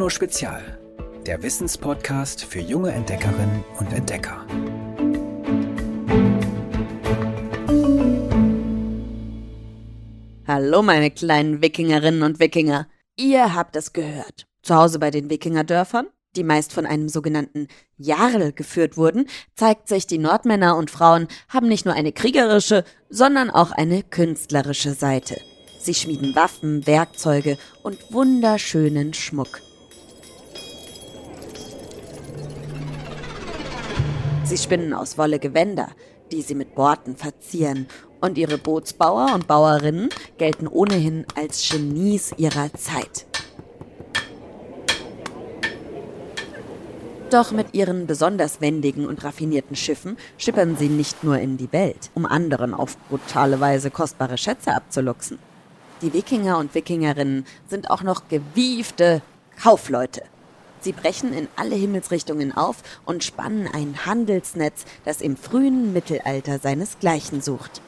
Bruno Spezial, der Wissenspodcast für junge Entdeckerinnen und Entdecker. Hallo, meine kleinen Wikingerinnen und Wikinger. Ihr habt es gehört. Zu Hause bei den Wikingerdörfern, die meist von einem sogenannten Jarl geführt wurden, zeigt sich, die Nordmänner und Frauen haben nicht nur eine kriegerische, sondern auch eine künstlerische Seite. Sie schmieden Waffen, Werkzeuge und wunderschönen Schmuck. Sie spinnen aus Wolle Gewänder, die sie mit Borten verzieren, und ihre Bootsbauer und Bauerinnen gelten ohnehin als Genies ihrer Zeit. Doch mit ihren besonders wendigen und raffinierten Schiffen schippern sie nicht nur in die Welt, um anderen auf brutale Weise kostbare Schätze abzuluxen. Die Wikinger und Wikingerinnen sind auch noch gewiefte Kaufleute. Sie brechen in alle Himmelsrichtungen auf und spannen ein Handelsnetz, das im frühen Mittelalter seinesgleichen sucht.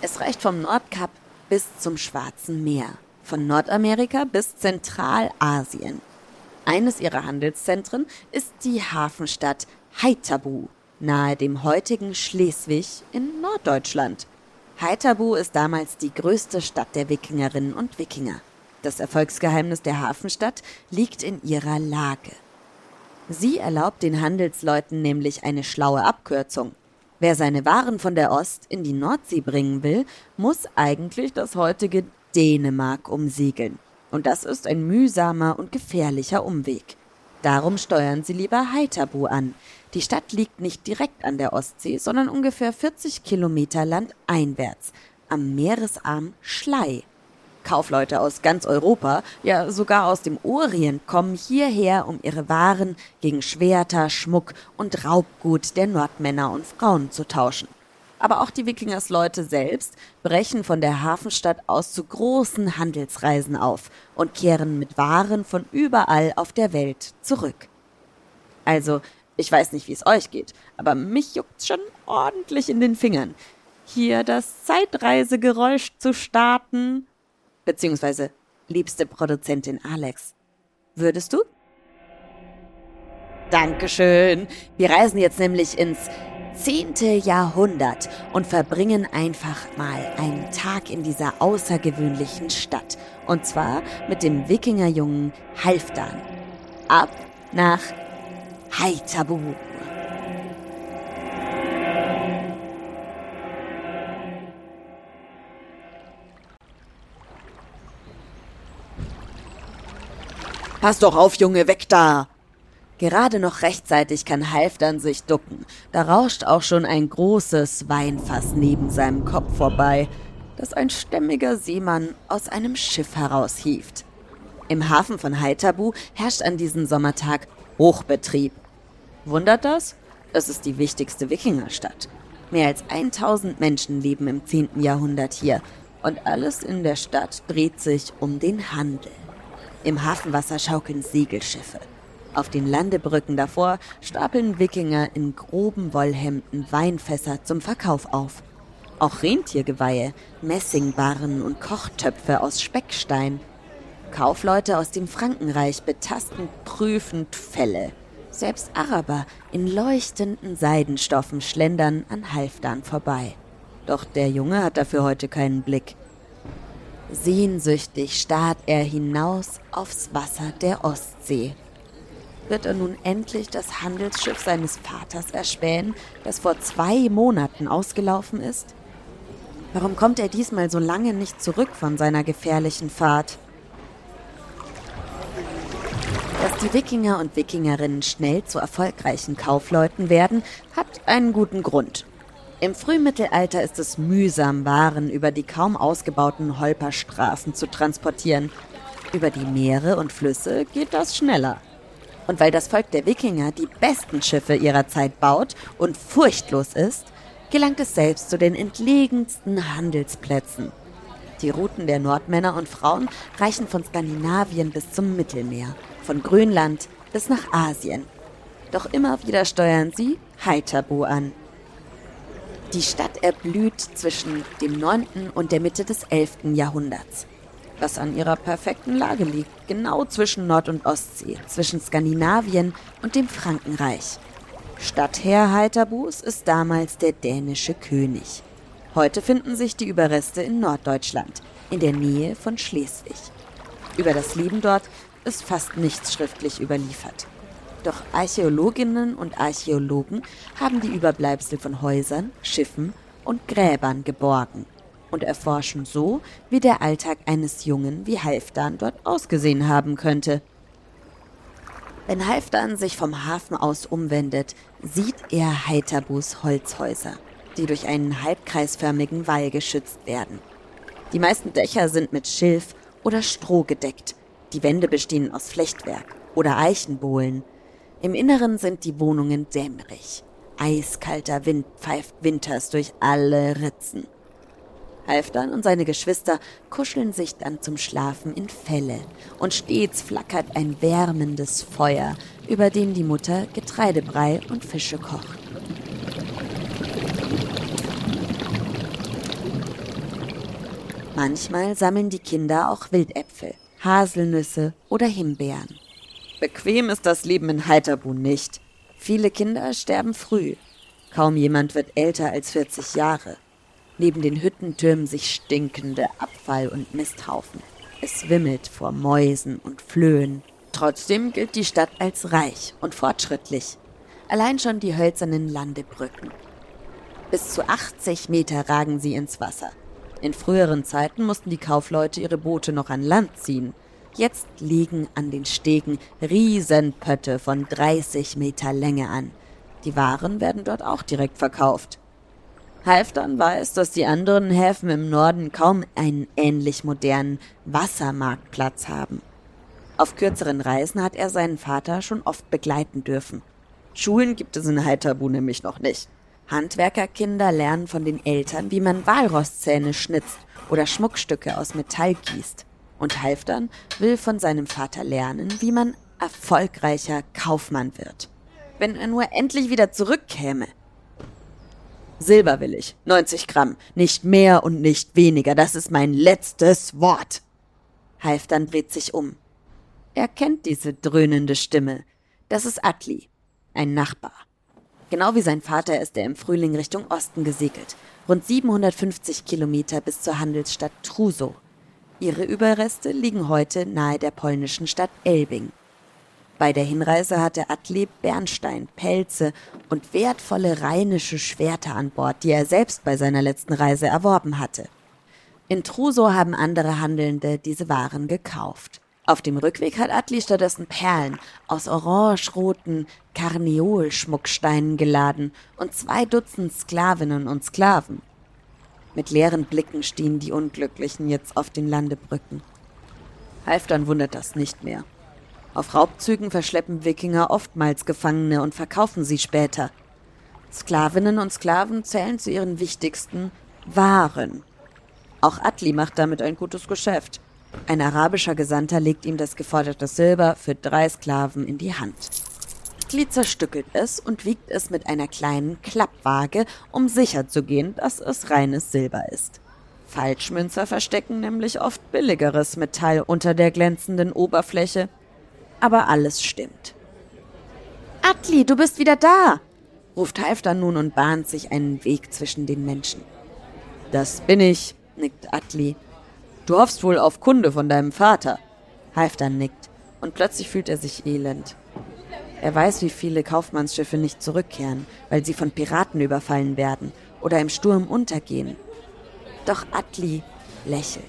Es reicht vom Nordkap bis zum Schwarzen Meer, von Nordamerika bis Zentralasien. Eines ihrer Handelszentren ist die Hafenstadt Haithabu, nahe dem heutigen Schleswig in Norddeutschland. Haithabu ist damals die größte Stadt der Wikingerinnen und Wikinger. Das Erfolgsgeheimnis der Hafenstadt liegt in ihrer Lage. Sie erlaubt den Handelsleuten nämlich eine schlaue Abkürzung. Wer seine Waren von der Ost in die Nordsee bringen will, muss eigentlich das heutige Dänemark umsegeln. Und das ist ein mühsamer und gefährlicher Umweg. Darum steuern sie lieber Haithabu an, die Stadt liegt nicht direkt an der Ostsee, sondern ungefähr 40 Kilometer landeinwärts, am Meeresarm Schlei. Kaufleute aus ganz Europa, ja sogar aus dem Orient, kommen hierher, um ihre Waren gegen Schwerter, Schmuck und Raubgut der Nordmänner und Frauen zu tauschen. Aber auch die Wikingersleute selbst brechen von der Hafenstadt aus zu großen Handelsreisen auf und kehren mit Waren von überall auf der Welt zurück. Also ich weiß nicht, wie es euch geht, aber mich juckt's schon ordentlich in den Fingern. Hier das Zeitreisegeräusch zu starten. Beziehungsweise, liebste Produzentin Alex. Würdest du? Dankeschön. Wir reisen jetzt nämlich ins zehnte Jahrhundert und verbringen einfach mal einen Tag in dieser außergewöhnlichen Stadt. Und zwar mit dem Wikingerjungen Halfdan. Ab nach Hai Pass doch auf, Junge, weg da! Gerade noch rechtzeitig kann Halfdan sich ducken. Da rauscht auch schon ein großes Weinfass neben seinem Kopf vorbei, das ein stämmiger Seemann aus einem Schiff heraushieft. Im Hafen von Haitabu herrscht an diesem Sommertag Hochbetrieb. Wundert das? Es ist die wichtigste Wikingerstadt. Mehr als 1000 Menschen leben im 10. Jahrhundert hier und alles in der Stadt dreht sich um den Handel. Im Hafenwasser schaukeln Segelschiffe. Auf den Landebrücken davor stapeln Wikinger in groben Wollhemden Weinfässer zum Verkauf auf. Auch Rentiergeweihe, Messingbarren und Kochtöpfe aus Speckstein. Kaufleute aus dem Frankenreich betasten prüfend Felle. Selbst Araber in leuchtenden Seidenstoffen schlendern an Halfdan vorbei. Doch der Junge hat dafür heute keinen Blick. Sehnsüchtig starrt er hinaus aufs Wasser der Ostsee. Wird er nun endlich das Handelsschiff seines Vaters erspähen, das vor zwei Monaten ausgelaufen ist? Warum kommt er diesmal so lange nicht zurück von seiner gefährlichen Fahrt? Dass die Wikinger und Wikingerinnen schnell zu erfolgreichen Kaufleuten werden, hat einen guten Grund. Im Frühmittelalter ist es mühsam, Waren über die kaum ausgebauten Holperstraßen zu transportieren. Über die Meere und Flüsse geht das schneller. Und weil das Volk der Wikinger die besten Schiffe ihrer Zeit baut und furchtlos ist, gelangt es selbst zu den entlegensten Handelsplätzen. Die Routen der Nordmänner und Frauen reichen von Skandinavien bis zum Mittelmeer von Grönland bis nach Asien. Doch immer wieder steuern sie Haithabu an. Die Stadt erblüht zwischen dem 9. und der Mitte des 11. Jahrhunderts. was an ihrer perfekten Lage liegt, genau zwischen Nord- und Ostsee, zwischen Skandinavien und dem Frankenreich. Stadtherr Heiterbus ist damals der dänische König. Heute finden sich die Überreste in Norddeutschland, in der Nähe von Schleswig. Über das Leben dort ist fast nichts schriftlich überliefert. Doch Archäologinnen und Archäologen haben die Überbleibsel von Häusern, Schiffen und Gräbern geborgen und erforschen so, wie der Alltag eines Jungen wie Halfdan dort ausgesehen haben könnte. Wenn Halfdan sich vom Hafen aus umwendet, sieht er Heiterbus Holzhäuser, die durch einen halbkreisförmigen Wall geschützt werden. Die meisten Dächer sind mit Schilf oder Stroh gedeckt. Die Wände bestehen aus Flechtwerk oder Eichenbohlen. Im Inneren sind die Wohnungen dämmerig. Eiskalter Wind pfeift winters durch alle Ritzen. Halfdan und seine Geschwister kuscheln sich dann zum Schlafen in Felle und stets flackert ein wärmendes Feuer, über dem die Mutter Getreidebrei und Fische kocht. Manchmal sammeln die Kinder auch Wildäpfel, Haselnüsse oder Himbeeren. Bequem ist das Leben in Heiterbu nicht. Viele Kinder sterben früh. Kaum jemand wird älter als 40 Jahre. Neben den Hütten türmen sich stinkende Abfall- und Misthaufen. Es wimmelt vor Mäusen und Flöhen. Trotzdem gilt die Stadt als reich und fortschrittlich. Allein schon die hölzernen Landebrücken. Bis zu 80 Meter ragen sie ins Wasser. In früheren Zeiten mussten die Kaufleute ihre Boote noch an Land ziehen. Jetzt liegen an den Stegen Riesenpötte von 30 Meter Länge an. Die Waren werden dort auch direkt verkauft. Halfdan weiß, dass die anderen Häfen im Norden kaum einen ähnlich modernen Wassermarktplatz haben. Auf kürzeren Reisen hat er seinen Vater schon oft begleiten dürfen. Schulen gibt es in Heiterbu nämlich noch nicht. Handwerkerkinder lernen von den Eltern, wie man Walrosszähne schnitzt oder Schmuckstücke aus Metall gießt. Und Halfdan will von seinem Vater lernen, wie man erfolgreicher Kaufmann wird. Wenn er nur endlich wieder zurückkäme. Silber will ich. 90 Gramm. Nicht mehr und nicht weniger. Das ist mein letztes Wort. Halfdan dreht sich um. Er kennt diese dröhnende Stimme. Das ist Atli, ein Nachbar. Genau wie sein Vater ist er im Frühling Richtung Osten gesegelt. Rund 750 Kilometer bis zur Handelsstadt Truso. Ihre Überreste liegen heute nahe der polnischen Stadt Elbing. Bei der Hinreise hatte Atli Bernstein, Pelze und wertvolle rheinische Schwerter an Bord, die er selbst bei seiner letzten Reise erworben hatte. In Truso haben andere Handelnde diese Waren gekauft. Auf dem Rückweg hat Atli stattdessen Perlen aus orangeroten Karneol-Schmucksteinen geladen und zwei Dutzend Sklavinnen und Sklaven. Mit leeren Blicken stehen die Unglücklichen jetzt auf den Landebrücken. Halfdan wundert das nicht mehr. Auf Raubzügen verschleppen Wikinger oftmals Gefangene und verkaufen sie später. Sklavinnen und Sklaven zählen zu ihren wichtigsten Waren. Auch Atli macht damit ein gutes Geschäft. Ein arabischer Gesandter legt ihm das geforderte Silber für drei Sklaven in die Hand. Atli zerstückelt es und wiegt es mit einer kleinen Klappwaage, um sicherzugehen, dass es reines Silber ist. Falschmünzer verstecken nämlich oft billigeres Metall unter der glänzenden Oberfläche, aber alles stimmt. Atli, du bist wieder da! ruft Halfdan nun und bahnt sich einen Weg zwischen den Menschen. Das bin ich, nickt Atli. Du hoffst wohl auf Kunde von deinem Vater. Halfdan nickt und plötzlich fühlt er sich elend. Er weiß, wie viele Kaufmannsschiffe nicht zurückkehren, weil sie von Piraten überfallen werden oder im Sturm untergehen. Doch Atli lächelt.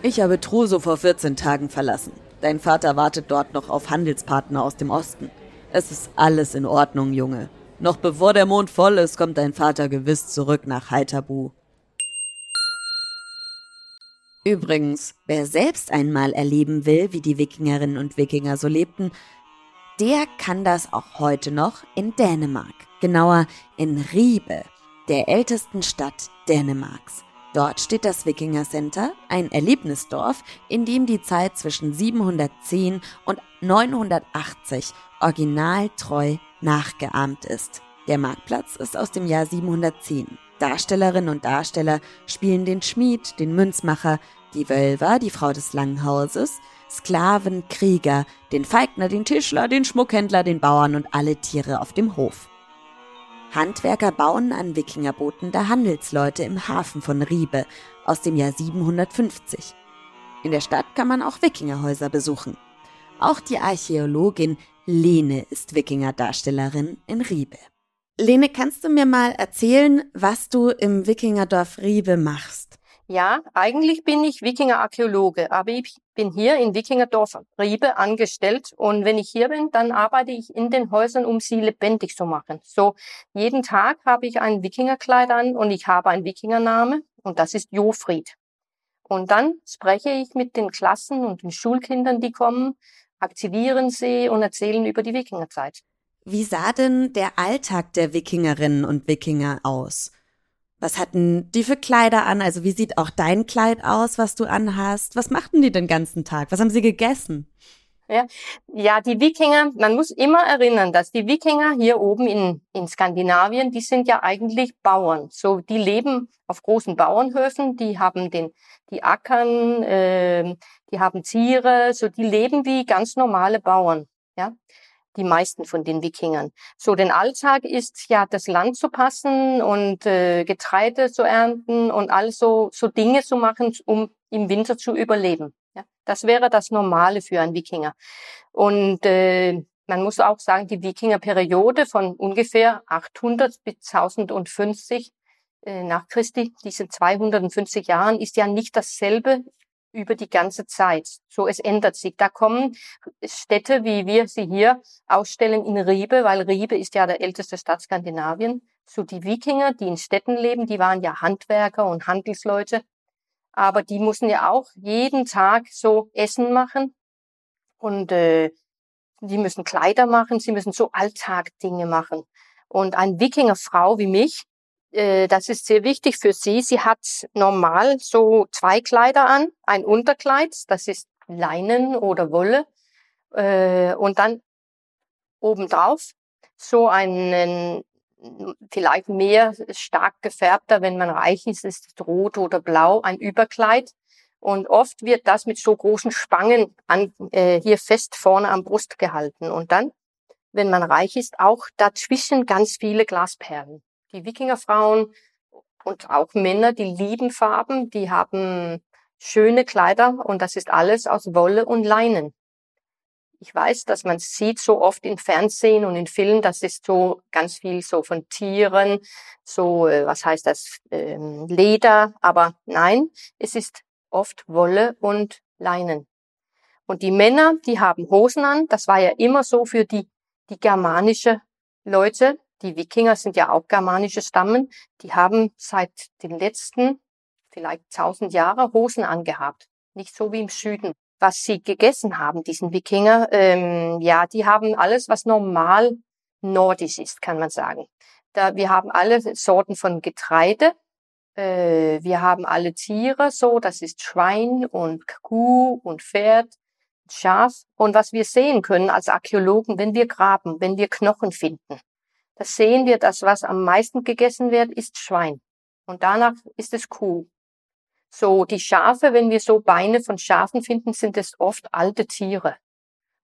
Ich habe Truso vor 14 Tagen verlassen. Dein Vater wartet dort noch auf Handelspartner aus dem Osten. Es ist alles in Ordnung, Junge. Noch bevor der Mond voll ist, kommt dein Vater gewiss zurück nach Heiterbu. Übrigens, wer selbst einmal erleben will, wie die Wikingerinnen und Wikinger so lebten, der kann das auch heute noch in Dänemark. Genauer in Ribe, der ältesten Stadt Dänemarks. Dort steht das Wikinger Center, ein Erlebnisdorf, in dem die Zeit zwischen 710 und 980 originaltreu nachgeahmt ist. Der Marktplatz ist aus dem Jahr 710. Darstellerinnen und Darsteller spielen den Schmied, den Münzmacher, die Wölver, die Frau des Langhauses, Sklaven, Krieger, den Feigner, den Tischler, den Schmuckhändler, den Bauern und alle Tiere auf dem Hof. Handwerker bauen an Wikingerbooten der Handelsleute im Hafen von Riebe aus dem Jahr 750. In der Stadt kann man auch Wikingerhäuser besuchen. Auch die Archäologin Lene ist Wikingerdarstellerin in Riebe. Lene, kannst du mir mal erzählen, was du im Wikingerdorf Riebe machst? Ja, eigentlich bin ich Wikinger-Archäologe, aber ich bin hier in Wikingerdorf Riebe angestellt und wenn ich hier bin, dann arbeite ich in den Häusern, um sie lebendig zu machen. So, jeden Tag habe ich ein Wikingerkleid an und ich habe einen Wikingername und das ist Jofried. Und dann spreche ich mit den Klassen und den Schulkindern, die kommen, aktivieren sie und erzählen über die Wikingerzeit. Wie sah denn der Alltag der Wikingerinnen und Wikinger aus? Was hatten die für Kleider an? Also wie sieht auch dein Kleid aus, was du anhast? Was machten die den ganzen Tag? Was haben sie gegessen? Ja, ja, die Wikinger, man muss immer erinnern, dass die Wikinger hier oben in, in Skandinavien, die sind ja eigentlich Bauern. So, die leben auf großen Bauernhöfen, die haben den, die Ackern, äh, die haben Tiere, so die leben wie ganz normale Bauern. Ja, die meisten von den Wikingern. So, den Alltag ist ja das Land zu passen und äh, Getreide zu ernten und all so, Dinge zu machen, um im Winter zu überleben. Ja, das wäre das Normale für einen Wikinger. Und äh, man muss auch sagen, die Wikingerperiode von ungefähr 800 bis 1050 äh, nach Christi, diesen 250 Jahren, ist ja nicht dasselbe über die ganze Zeit. So, es ändert sich. Da kommen Städte, wie wir sie hier ausstellen, in Riebe, weil Riebe ist ja der älteste Stadt Skandinavien. So die Wikinger, die in Städten leben, die waren ja Handwerker und Handelsleute. Aber die mussten ja auch jeden Tag so Essen machen. Und äh, die müssen Kleider machen, sie müssen so Alltagdinge machen. Und eine Wikingerfrau wie mich, das ist sehr wichtig für sie. Sie hat normal so zwei Kleider an, ein Unterkleid, das ist Leinen oder Wolle, äh, und dann obendrauf so einen vielleicht mehr stark gefärbter, wenn man reich ist, ist es rot oder blau, ein Überkleid. Und oft wird das mit so großen Spangen an, äh, hier fest vorne am Brust gehalten. Und dann, wenn man reich ist, auch dazwischen ganz viele Glasperlen. Die Wikingerfrauen und auch Männer, die lieben Farben, die haben schöne Kleider und das ist alles aus Wolle und Leinen. Ich weiß, dass man sieht so oft in Fernsehen und in Filmen, das ist so ganz viel so von Tieren, so, äh, was heißt das, ähm, Leder, aber nein, es ist oft Wolle und Leinen. Und die Männer, die haben Hosen an, das war ja immer so für die, die germanische Leute, die Wikinger sind ja auch germanische Stammen, die haben seit den letzten vielleicht tausend Jahre Hosen angehabt. Nicht so wie im Süden. Was sie gegessen haben, diesen Wikinger, ähm, ja, die haben alles, was normal nordisch ist, kann man sagen. Da, wir haben alle Sorten von Getreide, äh, wir haben alle Tiere, so, das ist Schwein und Kuh und Pferd, Schaf. Und was wir sehen können als Archäologen, wenn wir graben, wenn wir Knochen finden, das sehen wir, dass was am meisten gegessen wird, ist Schwein. Und danach ist es Kuh. So, die Schafe, wenn wir so Beine von Schafen finden, sind es oft alte Tiere.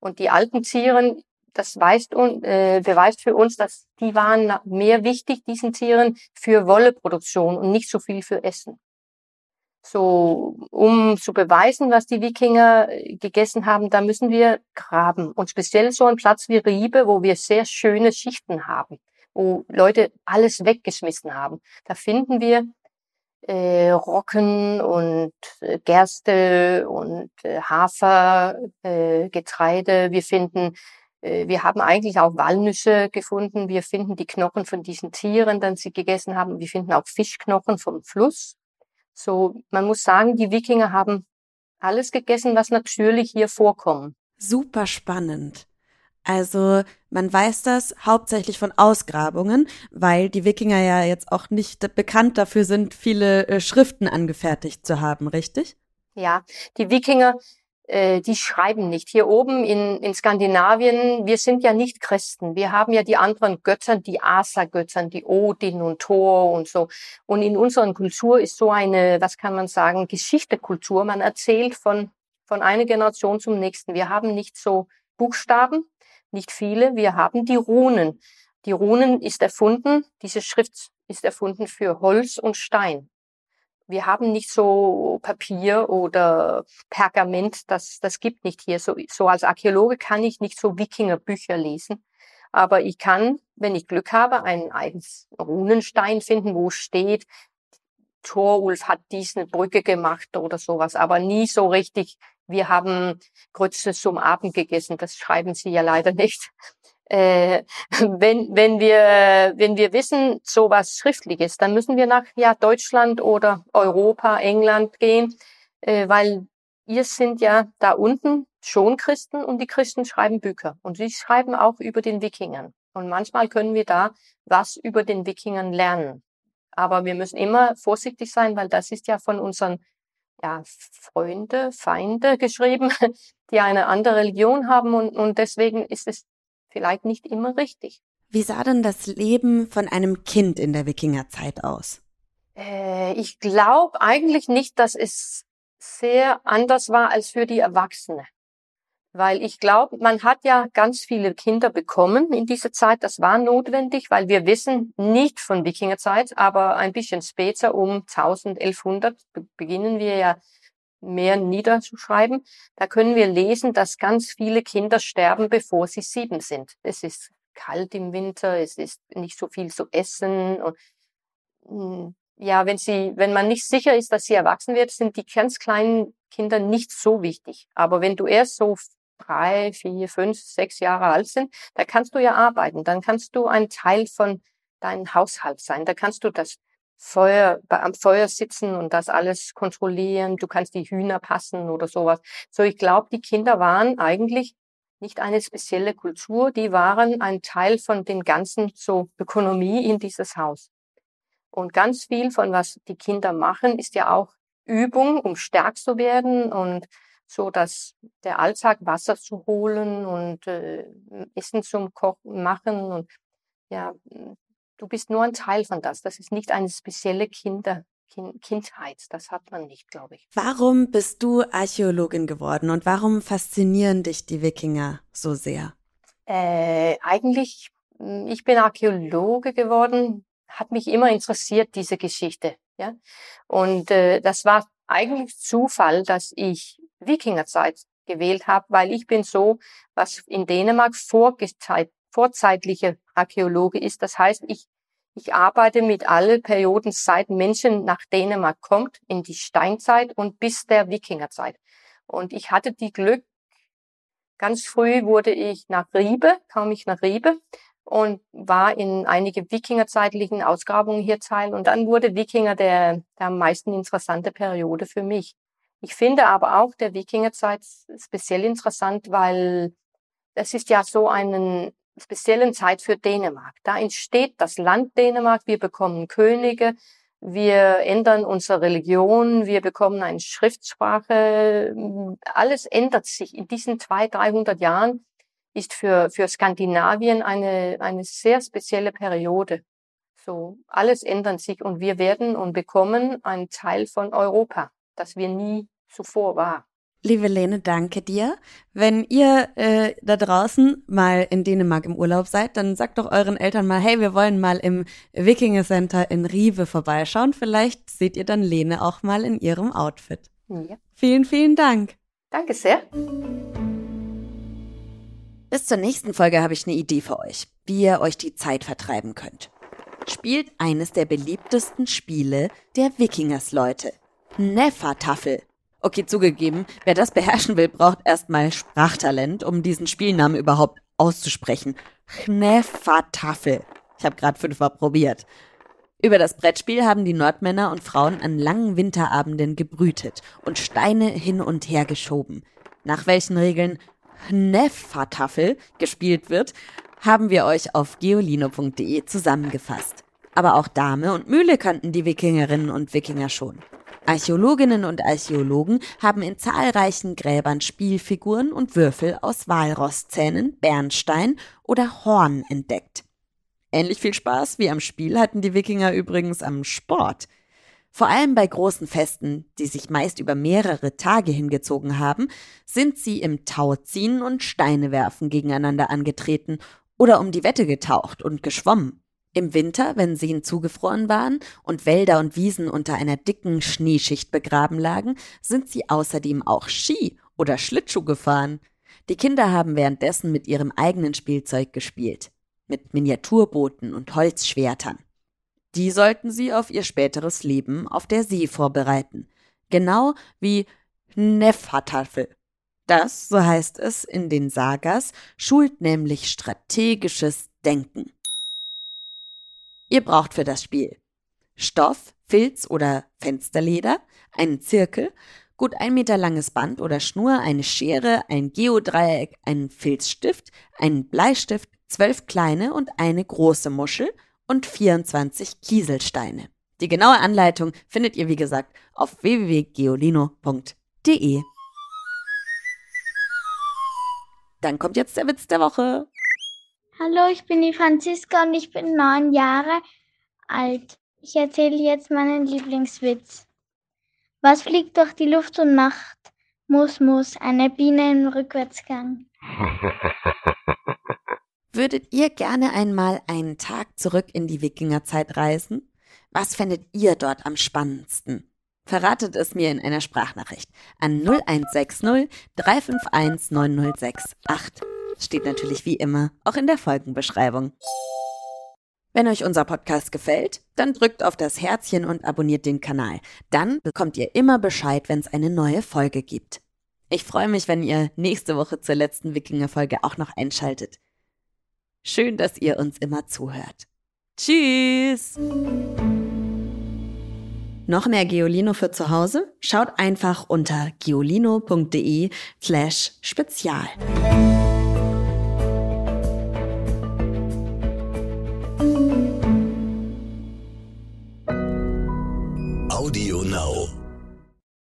Und die alten Tiere, das weist und, äh, beweist für uns, dass die waren mehr wichtig, diesen Tieren, für Wolleproduktion und nicht so viel für Essen so um zu beweisen, was die Wikinger äh, gegessen haben, da müssen wir graben. Und speziell so ein Platz wie Riebe, wo wir sehr schöne Schichten haben, wo Leute alles weggeschmissen haben. Da finden wir äh, Rocken und äh, Gerste und äh, Hafer, äh, Getreide. Wir finden äh, wir haben eigentlich auch Walnüsse gefunden. Wir finden die Knochen von diesen Tieren, die sie gegessen haben. Wir finden auch Fischknochen vom Fluss. So, man muss sagen, die Wikinger haben alles gegessen, was natürlich hier vorkommt. Super spannend. Also man weiß das hauptsächlich von Ausgrabungen, weil die Wikinger ja jetzt auch nicht bekannt dafür sind, viele äh, Schriften angefertigt zu haben, richtig? Ja, die Wikinger äh, die schreiben nicht. Hier oben in, in Skandinavien, wir sind ja nicht Christen. Wir haben ja die anderen Götter, die Asa-Götter, die Odin und Thor und so. Und in unserer Kultur ist so eine, was kann man sagen, Geschichtekultur. Man erzählt von, von einer Generation zum nächsten. Wir haben nicht so Buchstaben, nicht viele. Wir haben die Runen. Die Runen ist erfunden, diese Schrift ist erfunden für Holz und Stein. Wir haben nicht so Papier oder Pergament, das, das gibt nicht hier. So, so als Archäologe kann ich nicht so Wikingerbücher lesen. Aber ich kann, wenn ich Glück habe, einen eigenes Runenstein finden, wo steht, Thorulf hat diese Brücke gemacht oder sowas, aber nie so richtig, wir haben Grütze zum Abend gegessen. Das schreiben sie ja leider nicht äh, wenn, wenn, wir, wenn wir wissen, so was Schriftliches, dann müssen wir nach ja, Deutschland oder Europa, England gehen, äh, weil ihr sind ja da unten schon Christen und die Christen schreiben Bücher und sie schreiben auch über den Wikingern. Und manchmal können wir da was über den Wikingern lernen. Aber wir müssen immer vorsichtig sein, weil das ist ja von unseren ja, Freunde, Feinde geschrieben, die eine andere Religion haben und, und deswegen ist es vielleicht nicht immer richtig. Wie sah denn das Leben von einem Kind in der Wikingerzeit aus? Äh, ich glaube eigentlich nicht, dass es sehr anders war als für die Erwachsene. Weil ich glaube, man hat ja ganz viele Kinder bekommen in dieser Zeit. Das war notwendig, weil wir wissen nicht von Wikingerzeit, aber ein bisschen später, um 1100, beginnen wir ja mehr niederzuschreiben. Da können wir lesen, dass ganz viele Kinder sterben, bevor sie sieben sind. Es ist kalt im Winter, es ist nicht so viel zu essen und hm, ja, wenn sie, wenn man nicht sicher ist, dass sie erwachsen wird, sind die ganz kleinen Kinder nicht so wichtig. Aber wenn du erst so drei, vier, fünf, sechs Jahre alt sind, da kannst du ja arbeiten. Dann kannst du ein Teil von deinem Haushalt sein. Da kannst du das Feuer, am Feuer sitzen und das alles kontrollieren. Du kannst die Hühner passen oder sowas. So, ich glaube, die Kinder waren eigentlich nicht eine spezielle Kultur, die waren ein Teil von den ganzen so Ökonomie in dieses Haus. Und ganz viel von was die Kinder machen, ist ja auch Übung, um stark zu werden und so, dass der Alltag Wasser zu holen und äh, Essen zum Kochen machen und ja, du bist nur ein Teil von das. Das ist nicht eine spezielle Kinder, kind, Kindheit. Das hat man nicht, glaube ich. Warum bist du Archäologin geworden und warum faszinieren dich die Wikinger so sehr? Äh, eigentlich, hm, ich bin Archäologe geworden, hat mich immer interessiert, diese Geschichte. Ja? Und äh, das war eigentlich Zufall, dass ich Wikingerzeit gewählt habe, weil ich bin so, was in Dänemark vorgezeigt vorzeitliche Archäologe ist. Das heißt, ich, ich arbeite mit allen Perioden, seit Menschen nach Dänemark kommt, in die Steinzeit und bis der Wikingerzeit. Und ich hatte die Glück, ganz früh wurde ich nach Riebe, kam ich nach Riebe und war in einige Wikingerzeitlichen Ausgrabungen hier teil. Und dann wurde Wikinger der, der am meisten interessante Periode für mich. Ich finde aber auch der Wikingerzeit speziell interessant, weil das ist ja so einen speziellen Zeit für Dänemark. Da entsteht das Land Dänemark, wir bekommen Könige, wir ändern unsere Religion, wir bekommen eine Schriftsprache, alles ändert sich. In diesen zwei, dreihundert Jahren ist für, für Skandinavien eine, eine sehr spezielle Periode. So, alles ändert sich und wir werden und bekommen einen Teil von Europa, das wir nie zuvor waren. Liebe Lene, danke dir. Wenn ihr äh, da draußen mal in Dänemark im Urlaub seid, dann sagt doch euren Eltern mal, hey, wir wollen mal im Wikinger Center in Rive vorbeischauen. Vielleicht seht ihr dann Lene auch mal in ihrem Outfit. Ja. Vielen, vielen Dank. Danke sehr. Bis zur nächsten Folge habe ich eine Idee für euch, wie ihr euch die Zeit vertreiben könnt. Spielt eines der beliebtesten Spiele der Wikingers-Leute. Neffertafel. Okay, zugegeben, wer das beherrschen will, braucht erstmal Sprachtalent, um diesen Spielnamen überhaupt auszusprechen. Kneffatafel. Ich habe gerade fünfmal probiert. Über das Brettspiel haben die Nordmänner und Frauen an langen Winterabenden gebrütet und Steine hin und her geschoben. Nach welchen Regeln Kneffatafel gespielt wird, haben wir euch auf geolino.de zusammengefasst. Aber auch Dame und Mühle kannten die Wikingerinnen und Wikinger schon. Archäologinnen und Archäologen haben in zahlreichen Gräbern Spielfiguren und Würfel aus Walrosszähnen, Bernstein oder Horn entdeckt. Ähnlich viel Spaß wie am Spiel hatten die Wikinger übrigens am Sport. Vor allem bei großen Festen, die sich meist über mehrere Tage hingezogen haben, sind sie im Tauziehen und Steinewerfen gegeneinander angetreten oder um die Wette getaucht und geschwommen. Im Winter, wenn Seen zugefroren waren und Wälder und Wiesen unter einer dicken Schneeschicht begraben lagen, sind sie außerdem auch Ski oder Schlittschuh gefahren. Die Kinder haben währenddessen mit ihrem eigenen Spielzeug gespielt, mit Miniaturbooten und Holzschwertern. Die sollten sie auf ihr späteres Leben auf der See vorbereiten, genau wie Nefhatafel. Das, so heißt es in den Sagas, schult nämlich strategisches Denken. Ihr braucht für das Spiel Stoff, Filz oder Fensterleder, einen Zirkel, gut ein Meter langes Band oder Schnur, eine Schere, ein Geodreieck, einen Filzstift, einen Bleistift, zwölf kleine und eine große Muschel und 24 Kieselsteine. Die genaue Anleitung findet ihr, wie gesagt, auf www.geolino.de. Dann kommt jetzt der Witz der Woche. Hallo, ich bin die Franziska und ich bin neun Jahre alt. Ich erzähle jetzt meinen Lieblingswitz. Was fliegt durch die Luft und macht? Muss, muss, eine Biene im Rückwärtsgang. Würdet ihr gerne einmal einen Tag zurück in die Wikingerzeit reisen? Was fändet ihr dort am spannendsten? Verratet es mir in einer Sprachnachricht an 0160 351 9068 steht natürlich wie immer auch in der Folgenbeschreibung. Wenn euch unser Podcast gefällt, dann drückt auf das Herzchen und abonniert den Kanal. Dann bekommt ihr immer Bescheid, wenn es eine neue Folge gibt. Ich freue mich, wenn ihr nächste Woche zur letzten Wikinger-Folge auch noch einschaltet. Schön, dass ihr uns immer zuhört. Tschüss! Noch mehr Geolino für zu Hause? Schaut einfach unter geolino.de slash spezial.